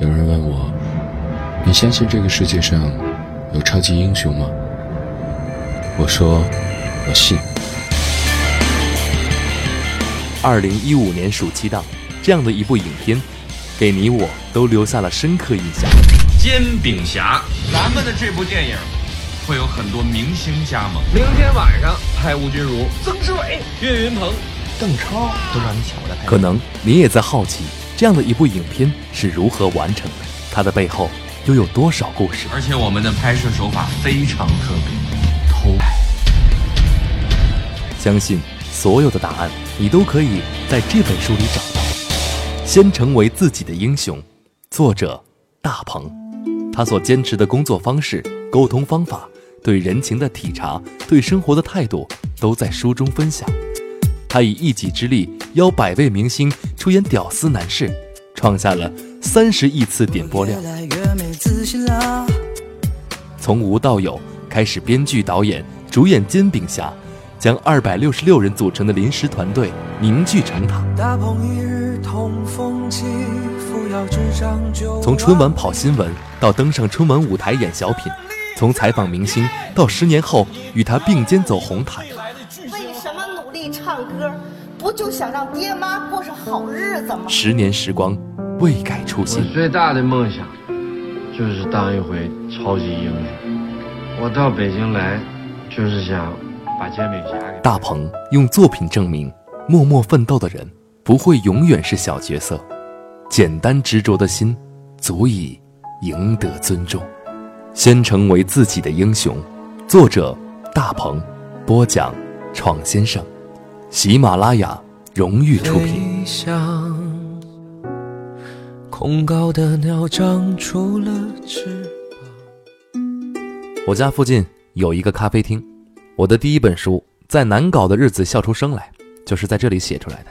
有人问我：“你相信这个世界上有超级英雄吗？”我说：“我信。”二零一五年暑期档，这样的一部影片，给你我都留下了深刻印象。煎饼侠，咱们的这部电影会有很多明星加盟。明天晚上拍吴君如、曾志伟、岳云鹏、邓超都让你抢过来拍。可能你也在好奇，这样的一部影片是如何完成的？它的背后又有多少故事？而且我们的拍摄手法非常特别，偷拍。相信所有的答案，你都可以在这本书里找到。先成为自己的英雄，作者大鹏。他所坚持的工作方式、沟通方法、对人情的体察、对生活的态度，都在书中分享。他以一己之力邀百位明星出演屌丝男士，创下了三十亿次点播量。从无到有，开始编剧、导演、主演《煎饼侠》，将二百六十六人组成的临时团队凝聚成塔。从春晚跑新闻到登上春晚舞台演小品，从采访明星到十年后与他并肩走红毯。不就想让爹妈过上好日子吗？十年时光，未改初心。我最大的梦想就是当一回超级英雄。我到北京来，就是想把煎饼侠给大鹏用作品证明，默默奋斗的人不会永远是小角色。简单执着的心，足以赢得尊重。先成为自己的英雄。作者：大鹏，播讲：闯先生，喜马拉雅荣誉出品。空高的鸟长出了翅膀我家附近有一个咖啡厅，我的第一本书《在难搞的日子笑出声来》，就是在这里写出来的。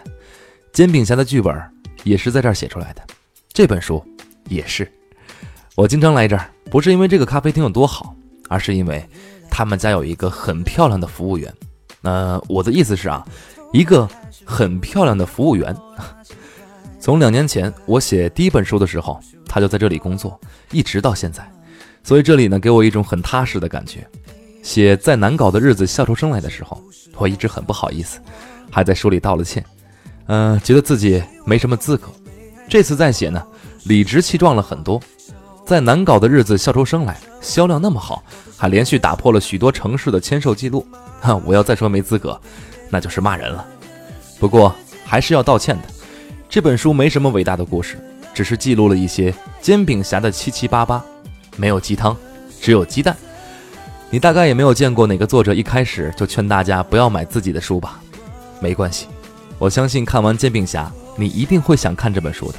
煎饼侠的剧本。也是在这儿写出来的，这本书也是。我经常来这儿，不是因为这个咖啡厅有多好，而是因为他们家有一个很漂亮的服务员。那我的意思是啊，一个很漂亮的服务员。从两年前我写第一本书的时候，他就在这里工作，一直到现在。所以这里呢，给我一种很踏实的感觉。写再难搞的日子笑出声来的时候，我一直很不好意思，还在书里道了歉。嗯，觉得自己没什么资格。这次再写呢，理直气壮了很多。在难搞的日子笑出声来，销量那么好，还连续打破了许多城市的签售记录。哈，我要再说没资格，那就是骂人了。不过还是要道歉的。这本书没什么伟大的故事，只是记录了一些煎饼侠的七七八八，没有鸡汤，只有鸡蛋。你大概也没有见过哪个作者一开始就劝大家不要买自己的书吧？没关系。我相信看完《煎饼侠》，你一定会想看这本书的。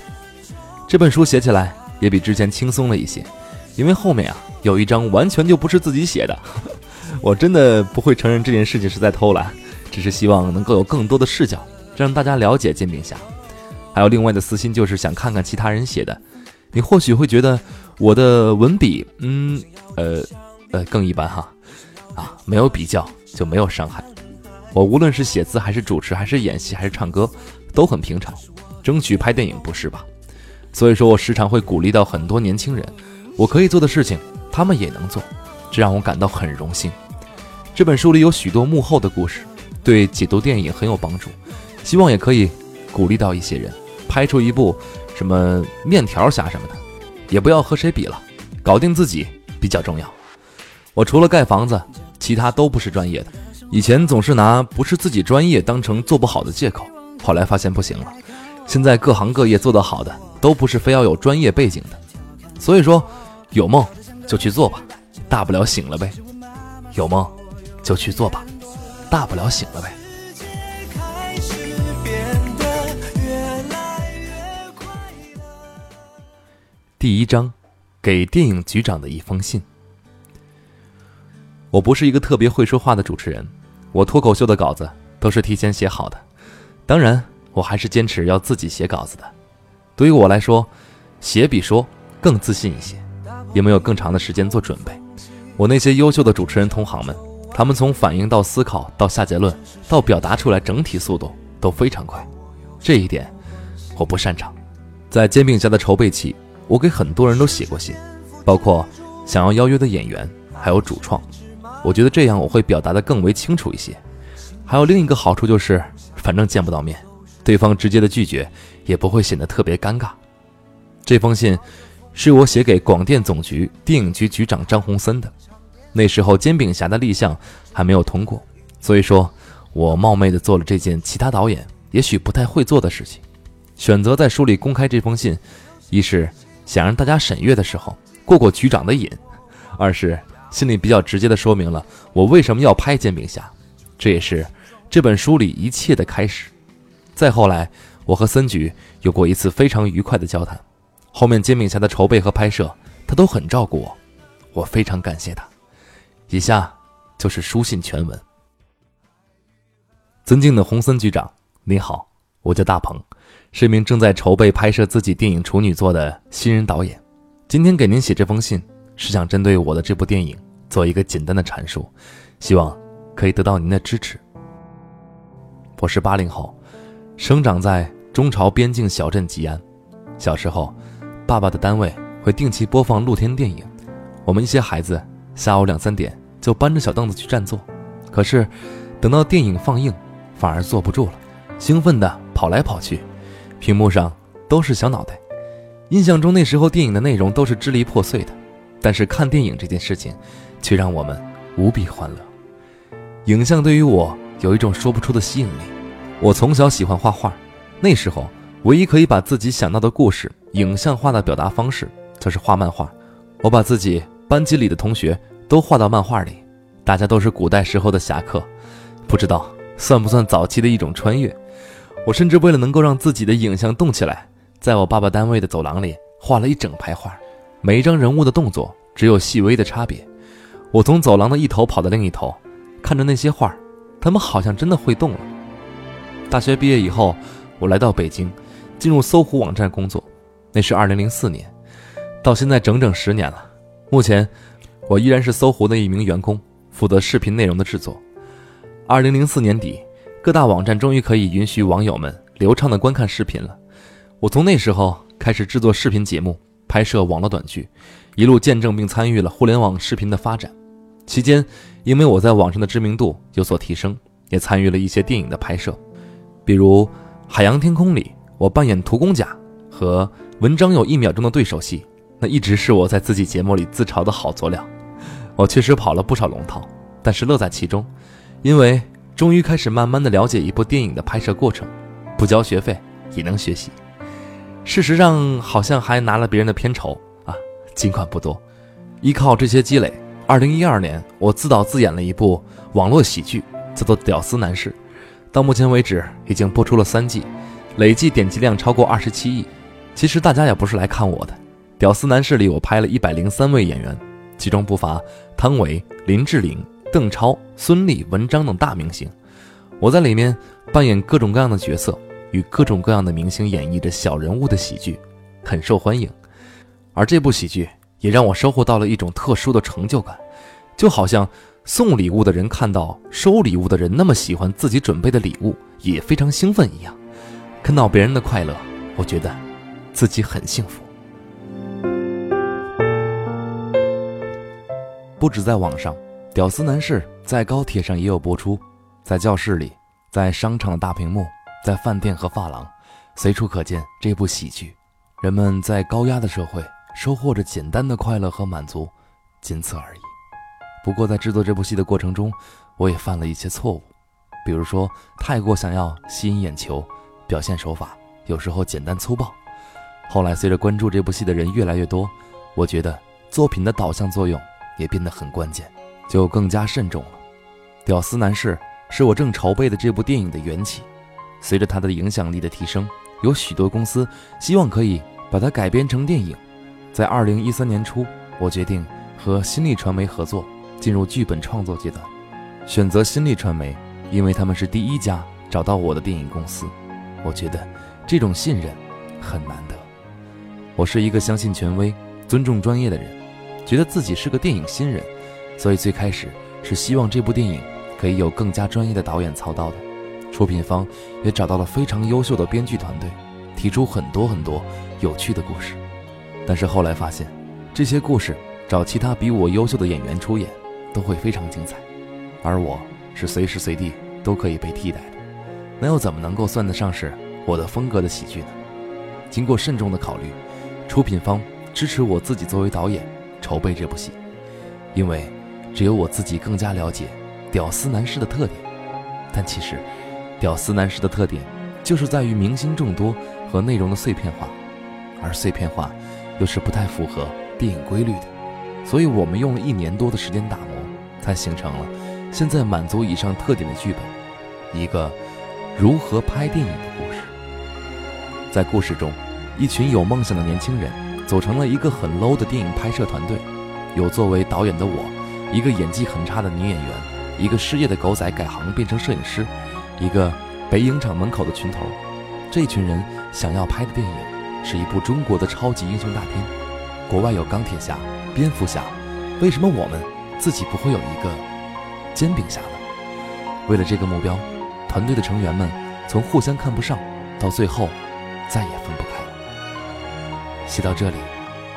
这本书写起来也比之前轻松了一些，因为后面啊有一章完全就不是自己写的。我真的不会承认这件事情是在偷懒，只是希望能够有更多的视角，让大家了解煎饼侠。还有另外的私心，就是想看看其他人写的。你或许会觉得我的文笔，嗯，呃，呃，更一般哈。啊，没有比较就没有伤害。我无论是写字还是主持还是演戏还是唱歌，都很平常。争取拍电影不是吧？所以说我时常会鼓励到很多年轻人，我可以做的事情，他们也能做，这让我感到很荣幸。这本书里有许多幕后的故事，对解读电影很有帮助。希望也可以鼓励到一些人，拍出一部什么面条侠什么的，也不要和谁比了，搞定自己比较重要。我除了盖房子，其他都不是专业的。以前总是拿不是自己专业当成做不好的借口，后来发现不行了。现在各行各业做得好的都不是非要有专业背景的，所以说有梦就去做吧，大不了醒了呗。有梦就去做吧，大不了醒了呗。第一章，给电影局长的一封信。我不是一个特别会说话的主持人。我脱口秀的稿子都是提前写好的，当然，我还是坚持要自己写稿子的。对于我来说，写比说更自信一些，也没有更长的时间做准备。我那些优秀的主持人同行们，他们从反应到思考到下结论到表达出来，整体速度都非常快。这一点我不擅长。在煎饼侠的筹备期，我给很多人都写过信，包括想要邀约的演员，还有主创。我觉得这样我会表达的更为清楚一些。还有另一个好处就是，反正见不到面，对方直接的拒绝也不会显得特别尴尬。这封信是我写给广电总局电影局局长张宏森的。那时候《煎饼侠》的立项还没有通过，所以说我冒昧的做了这件其他导演也许不太会做的事情，选择在书里公开这封信，一是想让大家审阅的时候过过局长的瘾，二是心里比较直接的说明了我为什么要拍《煎饼侠》，这也是这本书里一切的开始。再后来，我和森局有过一次非常愉快的交谈，后面《煎饼侠》的筹备和拍摄，他都很照顾我，我非常感谢他。以下就是书信全文。尊敬的洪森局长，你好，我叫大鹏，是一名正在筹备拍摄自己电影处女作的新人导演。今天给您写这封信，是想针对我的这部电影做一个简单的阐述，希望可以得到您的支持。我是八零后，生长在中朝边境小镇吉安。小时候，爸爸的单位会定期播放露天电影，我们一些孩子下午两三点。就搬着小凳子去占座，可是等到电影放映，反而坐不住了，兴奋地跑来跑去，屏幕上都是小脑袋。印象中那时候电影的内容都是支离破碎的，但是看电影这件事情，却让我们无比欢乐。影像对于我有一种说不出的吸引力。我从小喜欢画画，那时候唯一可以把自己想到的故事影像化的表达方式就是画漫画。我把自己班级里的同学。都画到漫画里，大家都是古代时候的侠客，不知道算不算早期的一种穿越。我甚至为了能够让自己的影像动起来，在我爸爸单位的走廊里画了一整排画，每一张人物的动作只有细微的差别。我从走廊的一头跑到另一头，看着那些画，他们好像真的会动了。大学毕业以后，我来到北京，进入搜狐网站工作，那是二零零四年，到现在整整十年了。目前。我依然是搜狐的一名员工，负责视频内容的制作。二零零四年底，各大网站终于可以允许网友们流畅的观看视频了。我从那时候开始制作视频节目，拍摄网络短剧，一路见证并参与了互联网视频的发展。期间，因为我在网上的知名度有所提升，也参与了一些电影的拍摄，比如《海洋天空》里我扮演涂公甲和文章有一秒钟的对手戏，那一直是我在自己节目里自嘲的好佐料。我确实跑了不少龙套，但是乐在其中，因为终于开始慢慢的了解一部电影的拍摄过程，不交学费也能学习。事实上，好像还拿了别人的片酬啊，尽管不多。依靠这些积累，二零一二年我自导自演了一部网络喜剧，叫做《屌丝男士》，到目前为止已经播出了三季，累计点击量超过二十七亿。其实大家也不是来看我的，《屌丝男士》里我拍了一百零三位演员。其中不乏汤唯、林志玲、邓超、孙俪、文章等大明星，我在里面扮演各种各样的角色，与各种各样的明星演绎着小人物的喜剧，很受欢迎。而这部喜剧也让我收获到了一种特殊的成就感，就好像送礼物的人看到收礼物的人那么喜欢自己准备的礼物，也非常兴奋一样。看到别人的快乐，我觉得自己很幸福。不止在网上，《屌丝男士》在高铁上也有播出，在教室里，在商场的大屏幕，在饭店和发廊，随处可见这部喜剧。人们在高压的社会收获着简单的快乐和满足，仅此而已。不过在制作这部戏的过程中，我也犯了一些错误，比如说太过想要吸引眼球，表现手法有时候简单粗暴。后来随着关注这部戏的人越来越多，我觉得作品的导向作用。也变得很关键，就更加慎重了。屌丝男士是我正筹备的这部电影的缘起，随着它的影响力的提升，有许多公司希望可以把它改编成电影。在二零一三年初，我决定和新力传媒合作，进入剧本创作阶段。选择新力传媒，因为他们是第一家找到我的电影公司。我觉得这种信任很难得。我是一个相信权威、尊重专业的人。觉得自己是个电影新人，所以最开始是希望这部电影可以有更加专业的导演操刀的。出品方也找到了非常优秀的编剧团队，提出很多很多有趣的故事。但是后来发现，这些故事找其他比我优秀的演员出演，都会非常精彩，而我是随时随地都可以被替代的，那又怎么能够算得上是我的风格的喜剧呢？经过慎重的考虑，出品方支持我自己作为导演筹备这部戏，因为只有我自己更加了解屌丝男士的特点。但其实，屌丝男士的特点就是在于明星众多和内容的碎片化，而碎片化又是不太符合电影规律的。所以我们用了一年多的时间打磨，才形成了现在满足以上特点的剧本，一个如何拍电影的故事。在故事中，一群有梦想的年轻人组成了一个很 low 的电影拍摄团队，有作为导演的我，一个演技很差的女演员，一个失业的狗仔改行变成摄影师，一个北影厂门口的群头。这群人想要拍的电影是一部中国的超级英雄大片。国外有钢铁侠、蝙蝠侠，为什么我们自己不会有一个煎饼侠呢？为了这个目标，团队的成员们从互相看不上到最后。再也分不开。写到这里，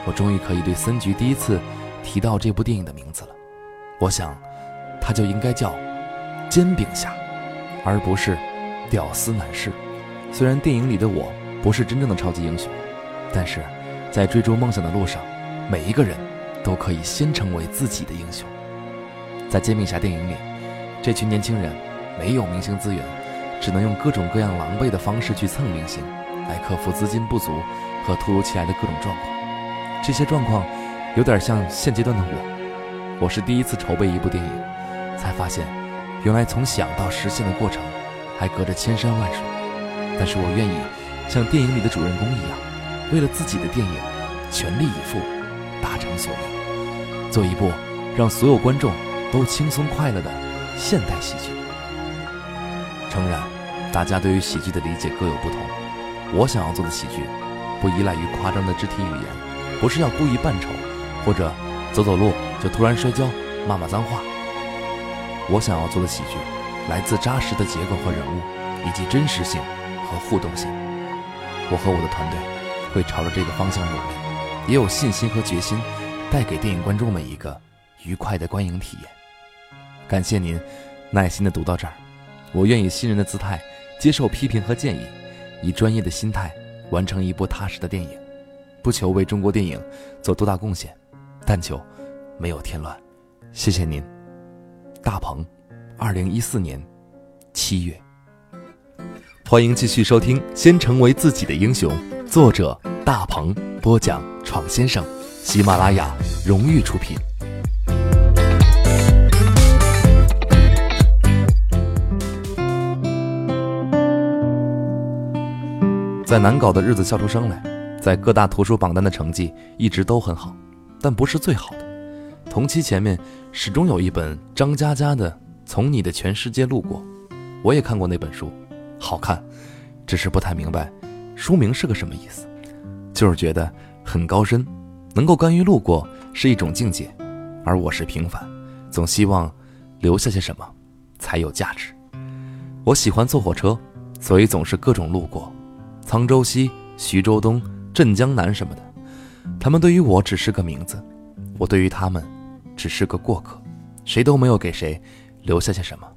我终于可以对森菊第一次提到这部电影的名字了。我想，它就应该叫《煎饼侠》，而不是《屌丝男士》。虽然电影里的我不是真正的超级英雄，但是在追逐梦想的路上，每一个人都可以先成为自己的英雄。在《煎饼侠》电影里，这群年轻人没有明星资源，只能用各种各样狼狈的方式去蹭明星。来克服资金不足和突如其来的各种状况，这些状况有点像现阶段的我。我是第一次筹备一部电影，才发现原来从想到实现的过程还隔着千山万水。但是我愿意像电影里的主人公一样，为了自己的电影全力以赴，达成所愿，做一部让所有观众都轻松快乐的现代喜剧。诚然，大家对于喜剧的理解各有不同。我想要做的喜剧，不依赖于夸张的肢体语言，不是要故意扮丑，或者走走路就突然摔跤、骂骂脏话。我想要做的喜剧，来自扎实的结构和人物，以及真实性和互动性。我和我的团队会朝着这个方向努力，也有信心和决心，带给电影观众们一个愉快的观影体验。感谢您耐心的读到这儿，我愿以新人的姿态接受批评和建议。以专业的心态完成一部踏实的电影，不求为中国电影做多大贡献，但求没有添乱。谢谢您，大鹏，二零一四年七月。欢迎继续收听《先成为自己的英雄》，作者大鹏播讲，闯先生，喜马拉雅荣誉出品。在难搞的日子笑出声来，在各大图书榜单的成绩一直都很好，但不是最好的。同期前面始终有一本张嘉佳的《从你的全世界路过》，我也看过那本书，好看，只是不太明白书名是个什么意思，就是觉得很高深，能够甘于路过是一种境界，而我是平凡，总希望留下些什么才有价值。我喜欢坐火车，所以总是各种路过。沧州西、徐州东、镇江南什么的，他们对于我只是个名字，我对于他们只是个过客，谁都没有给谁留下些什么。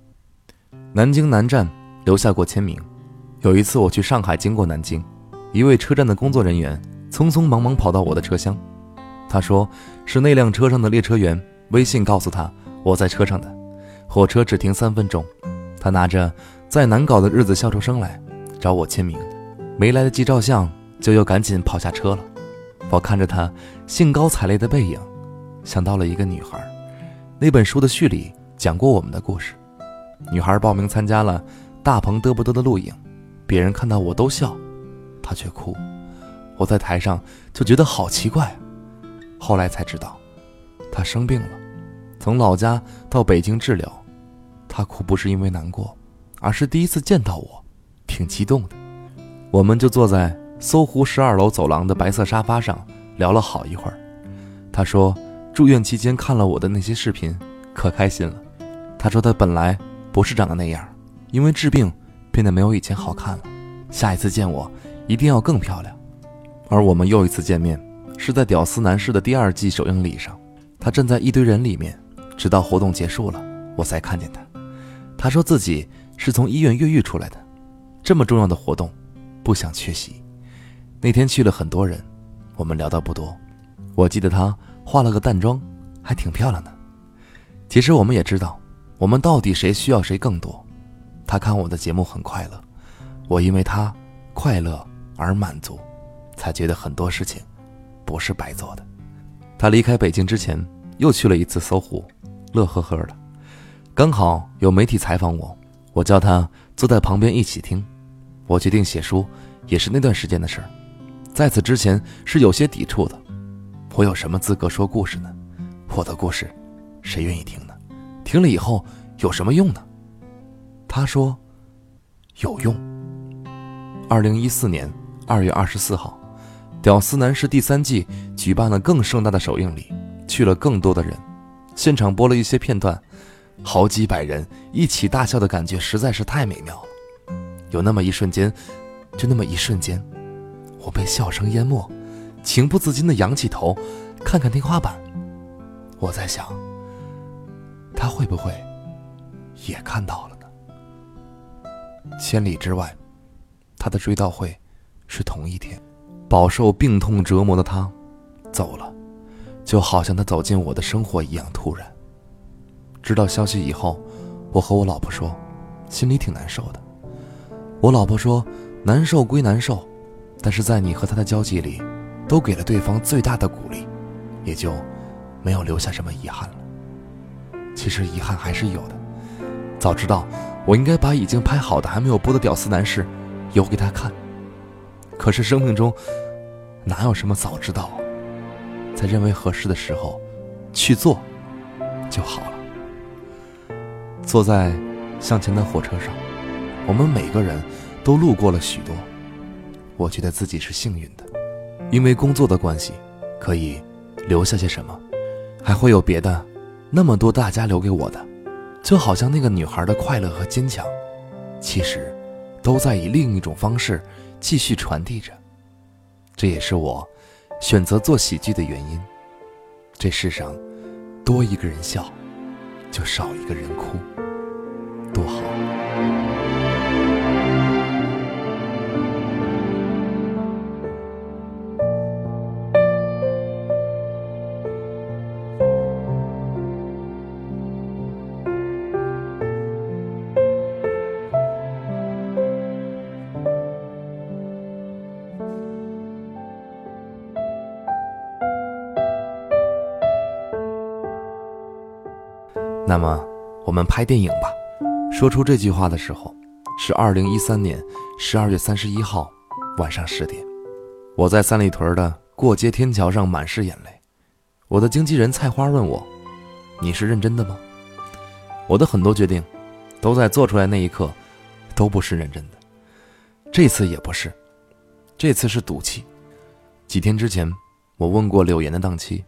南京南站留下过签名。有一次我去上海经过南京，一位车站的工作人员匆匆忙忙跑到我的车厢，他说是那辆车上的列车员微信告诉他我在车上的，火车只停三分钟，他拿着再难搞的日子笑出声来找我签名。没来得及照相，就又赶紧跑下车了。我看着他兴高采烈的背影，想到了一个女孩。那本书的序里讲过我们的故事。女孩报名参加了大鹏嘚不嘚的录影，别人看到我都笑，她却哭。我在台上就觉得好奇怪。后来才知道，她生病了，从老家到北京治疗。她哭不是因为难过，而是第一次见到我，挺激动的。我们就坐在搜狐十二楼走廊的白色沙发上聊了好一会儿。他说，住院期间看了我的那些视频，可开心了。他说他本来不是长得那样，因为治病变得没有以前好看了。下一次见我一定要更漂亮。而我们又一次见面，是在《屌丝男士》的第二季首映礼上，他站在一堆人里面，直到活动结束了，我才看见他。他说自己是从医院越狱出来的，这么重要的活动，不想缺席。那天去了很多人，我们聊到不多。我记得她化了个淡妆，还挺漂亮的。其实我们也知道，我们到底谁需要谁更多。他看我的节目很快乐，我因为他快乐而满足，才觉得很多事情不是白做的。他离开北京之前，又去了一次搜狐，乐呵呵的。刚好有媒体采访我，我叫他坐在旁边一起听。我决定写书，也是那段时间的事儿。在此之前是有些抵触的。我有什么资格说故事呢？我的故事，谁愿意听呢？听了以后有什么用呢？他说：“有用。”二零一四年二月二十四号，《屌丝男士》第三季举办了更盛大的首映礼，去了更多的人，现场播了一些片段，好几百人一起大笑的感觉实在是太美妙了。有那么一瞬间，就那么一瞬间，我被笑声淹没，情不自禁的仰起头，看看天花板。我在想，他会不会也看到了呢？千里之外，他的追悼会是同一天。饱受病痛折磨的他走了，就好像他走进我的生活一样突然。知道消息以后，我和我老婆说，心里挺难受的。我老婆说，难受归难受，但是在你和他的交际里，都给了对方最大的鼓励，也就没有留下什么遗憾了。其实遗憾还是有的，早知道。我应该把已经拍好的还没有播的《屌丝男士》邮给他看。可是生命中哪有什么早知道？在认为合适的时候去做就好了。坐在向前的火车上，我们每个人都路过了许多。我觉得自己是幸运的，因为工作的关系，可以留下些什么，还会有别的那么多大家留给我的。就好像那个女孩的快乐和坚强，其实都在以另一种方式继续传递着。这也是我选择做喜剧的原因。这世上多一个人笑，就少一个人哭，多好。那么，我们拍电影吧。说出这句话的时候，是二零一三年十二月三十一号晚上十点，我在三里屯的过街天桥上满是眼泪。我的经纪人菜花问我：“你是认真的吗？”我的很多决定，都在做出来那一刻，都不是认真的。这次也不是，这次是赌气。几天之前，我问过柳岩的档期，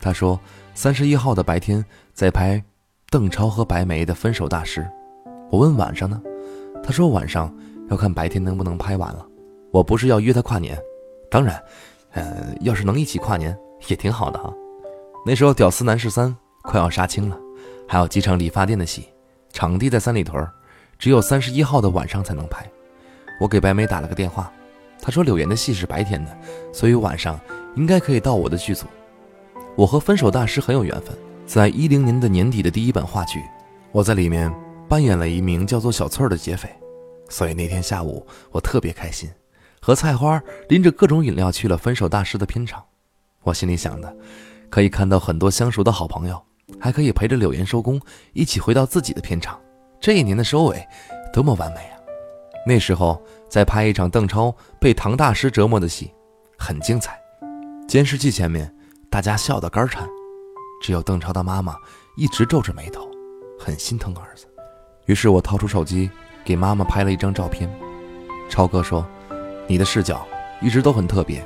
她说三十一号的白天在拍。邓超和白眉的分手大师，我问晚上呢，他说晚上要看白天能不能拍完了。我不是要约他跨年，当然，呃，要是能一起跨年也挺好的哈。那时候《屌丝男士三》快要杀青了，还有几场理发店的戏，场地在三里屯，只有三十一号的晚上才能拍。我给白眉打了个电话，他说柳岩的戏是白天的，所以晚上应该可以到我的剧组。我和分手大师很有缘分。在一零年的年底的第一本话剧，我在里面扮演了一名叫做小翠儿的劫匪，所以那天下午我特别开心，和菜花拎着各种饮料去了分手大师的片场。我心里想的，可以看到很多相熟的好朋友，还可以陪着柳岩收工，一起回到自己的片场。这一年的收尾，多么完美啊！那时候在拍一场邓超被唐大师折磨的戏，很精彩。监视器前面，大家笑得肝颤。只有邓超的妈妈一直皱着眉头，很心疼儿子。于是我掏出手机给妈妈拍了一张照片。超哥说：“你的视角一直都很特别，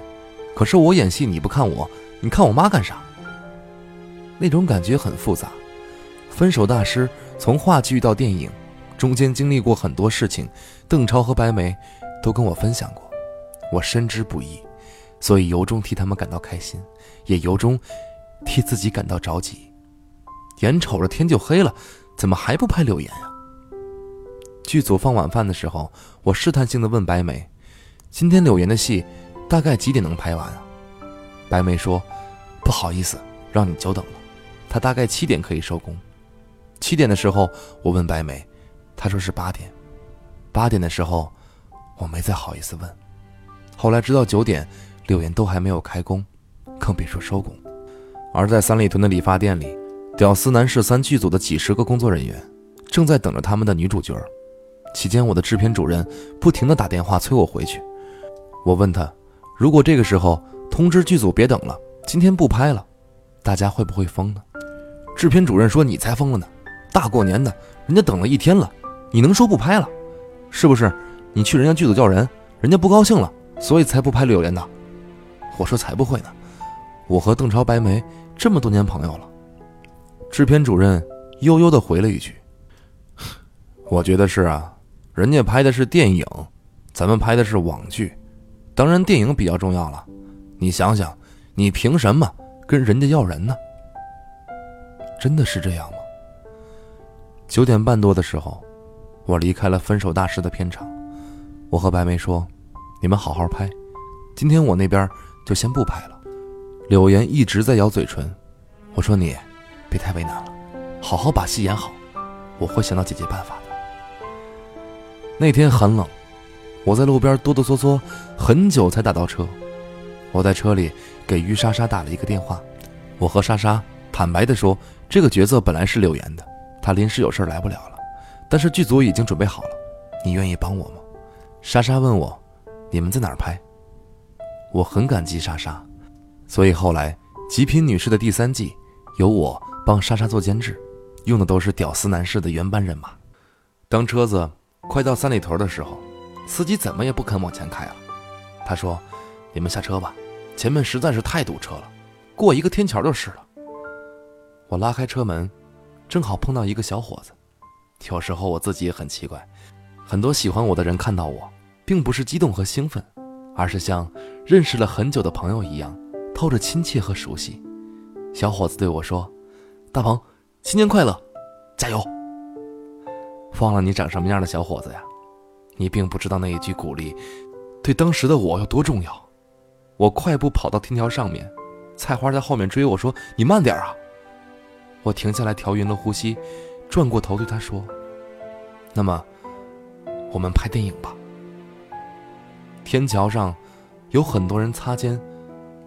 可是我演戏你不看我，你看我妈干啥？”那种感觉很复杂。分手大师从话剧到电影，中间经历过很多事情，邓超和白眉都跟我分享过，我深知不易。所以由衷替他们感到开心，也由衷替自己感到着急。眼瞅着天就黑了，怎么还不拍柳岩呀？剧组放晚饭的时候，我试探性的问白梅：“今天柳岩的戏大概几点能拍完啊？”白梅说：“不好意思，让你久等了。她大概七点可以收工。”七点的时候，我问白梅，她说是八点。八点的时候，我没再好意思问。后来直到九点，柳岩都还没有开工，更别说收工。而在三里屯的理发店里，《屌丝男士三》剧组的几十个工作人员正在等着他们的女主角。期间，我的制片主任不停地打电话催我回去。我问他，如果这个时候通知剧组别等了，今天不拍了，大家会不会疯呢？制片主任说：“你才疯了呢！大过年的，人家等了一天了，你能说不拍了？是不是？你去人家剧组叫人，人家不高兴了，所以才不拍柳岩的。”我说：“才不会呢！我和邓超、白眉这么多年朋友了。”制片主任悠悠地回了一句：“我觉得是啊。”人家拍的是电影，咱们拍的是网剧，当然电影比较重要了。你想想，你凭什么跟人家要人呢？真的是这样吗？九点半多的时候，我离开了《分手大师》的片场，我和白梅说：“你们好好拍，今天我那边就先不拍了。”柳岩一直在咬嘴唇，我说：“你别太为难了，好好把戏演好，我会想到解决办法的。”那天很冷，我在路边哆哆嗦嗦，很久才打到车。我在车里给于莎莎打了一个电话，我和莎莎坦白地说，这个角色本来是柳岩的，她临时有事来不了了，但是剧组已经准备好了，你愿意帮我吗？莎莎问我，你们在哪儿拍？我很感激莎莎，所以后来《极品女士》的第三季由我帮莎莎做监制，用的都是屌丝男士的原班人马。当车子。快到三里屯的时候，司机怎么也不肯往前开了。他说：“你们下车吧，前面实在是太堵车了，过一个天桥就是了。”我拉开车门，正好碰到一个小伙子。有时候我自己也很奇怪，很多喜欢我的人看到我，并不是激动和兴奋，而是像认识了很久的朋友一样，透着亲切和熟悉。小伙子对我说：“大鹏，新年快乐，加油！”忘了你长什么样的小伙子呀？你并不知道那一句鼓励，对当时的我有多重要。我快步跑到天桥上面，菜花在后面追我说：“你慢点啊！”我停下来调匀了呼吸，转过头对他说：“那么，我们拍电影吧。”天桥上有很多人擦肩，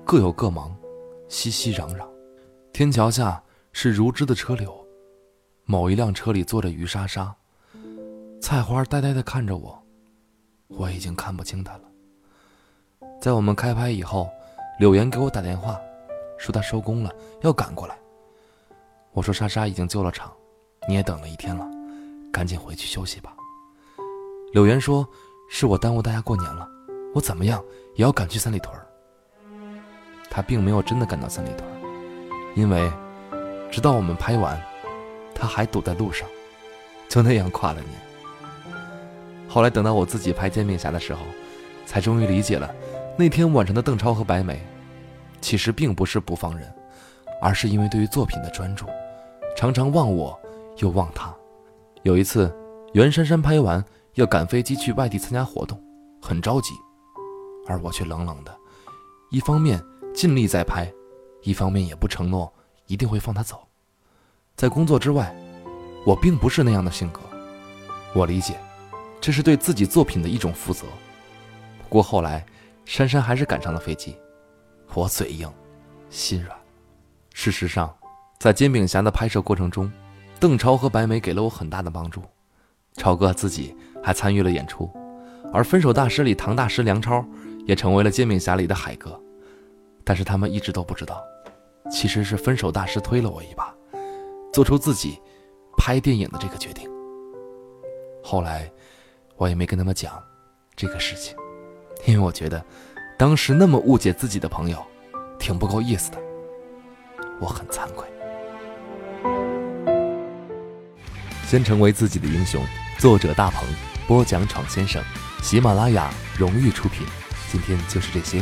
各有各忙，熙熙攘攘。天桥下是如织的车流，某一辆车里坐着于莎莎。菜花呆呆地看着我，我已经看不清她了。在我们开拍以后，柳岩给我打电话，说她收工了，要赶过来。我说莎莎已经救了场，你也等了一天了，赶紧回去休息吧。柳岩说：“是我耽误大家过年了，我怎么样也要赶去三里屯。”他并没有真的赶到三里屯，因为直到我们拍完，他还堵在路上，就那样跨了年。后来等到我自己拍《煎饼侠》的时候，才终于理解了，那天晚上的邓超和白眉，其实并不是不放人，而是因为对于作品的专注，常常忘我又忘他。有一次，袁姗姗拍完要赶飞机去外地参加活动，很着急，而我却冷冷的，一方面尽力在拍，一方面也不承诺一定会放他走。在工作之外，我并不是那样的性格，我理解。这是对自己作品的一种负责。不过后来，珊珊还是赶上了飞机，我嘴硬，心软。事实上，在《煎饼侠》的拍摄过程中，邓超和白眉给了我很大的帮助。超哥自己还参与了演出，而《分手大师》里唐大师梁超也成为了《煎饼侠》里的海哥。但是他们一直都不知道，其实是分手大师推了我一把，做出自己拍电影的这个决定。后来。我也没跟他们讲这个事情，因为我觉得当时那么误解自己的朋友，挺不够意思的。我很惭愧。先成为自己的英雄。作者大鹏，播讲闯先生，喜马拉雅荣誉出品。今天就是这些，